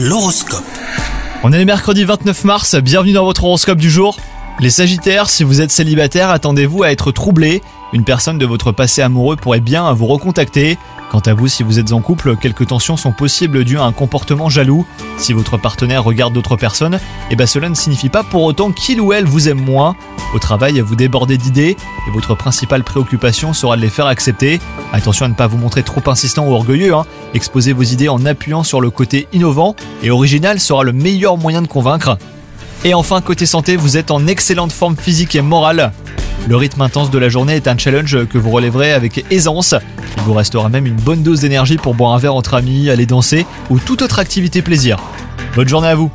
L'horoscope. On est le mercredi 29 mars, bienvenue dans votre horoscope du jour. Les Sagittaires, si vous êtes célibataire, attendez-vous à être troublé. Une personne de votre passé amoureux pourrait bien vous recontacter. Quant à vous, si vous êtes en couple, quelques tensions sont possibles dues à un comportement jaloux. Si votre partenaire regarde d'autres personnes, eh ben cela ne signifie pas pour autant qu'il ou elle vous aime moins. Au travail, vous débordez d'idées et votre principale préoccupation sera de les faire accepter. Attention à ne pas vous montrer trop insistant ou orgueilleux. Hein. Exposer vos idées en appuyant sur le côté innovant et original sera le meilleur moyen de convaincre. Et enfin, côté santé, vous êtes en excellente forme physique et morale. Le rythme intense de la journée est un challenge que vous relèverez avec aisance. Il vous restera même une bonne dose d'énergie pour boire un verre entre amis, aller danser ou toute autre activité plaisir. Bonne journée à vous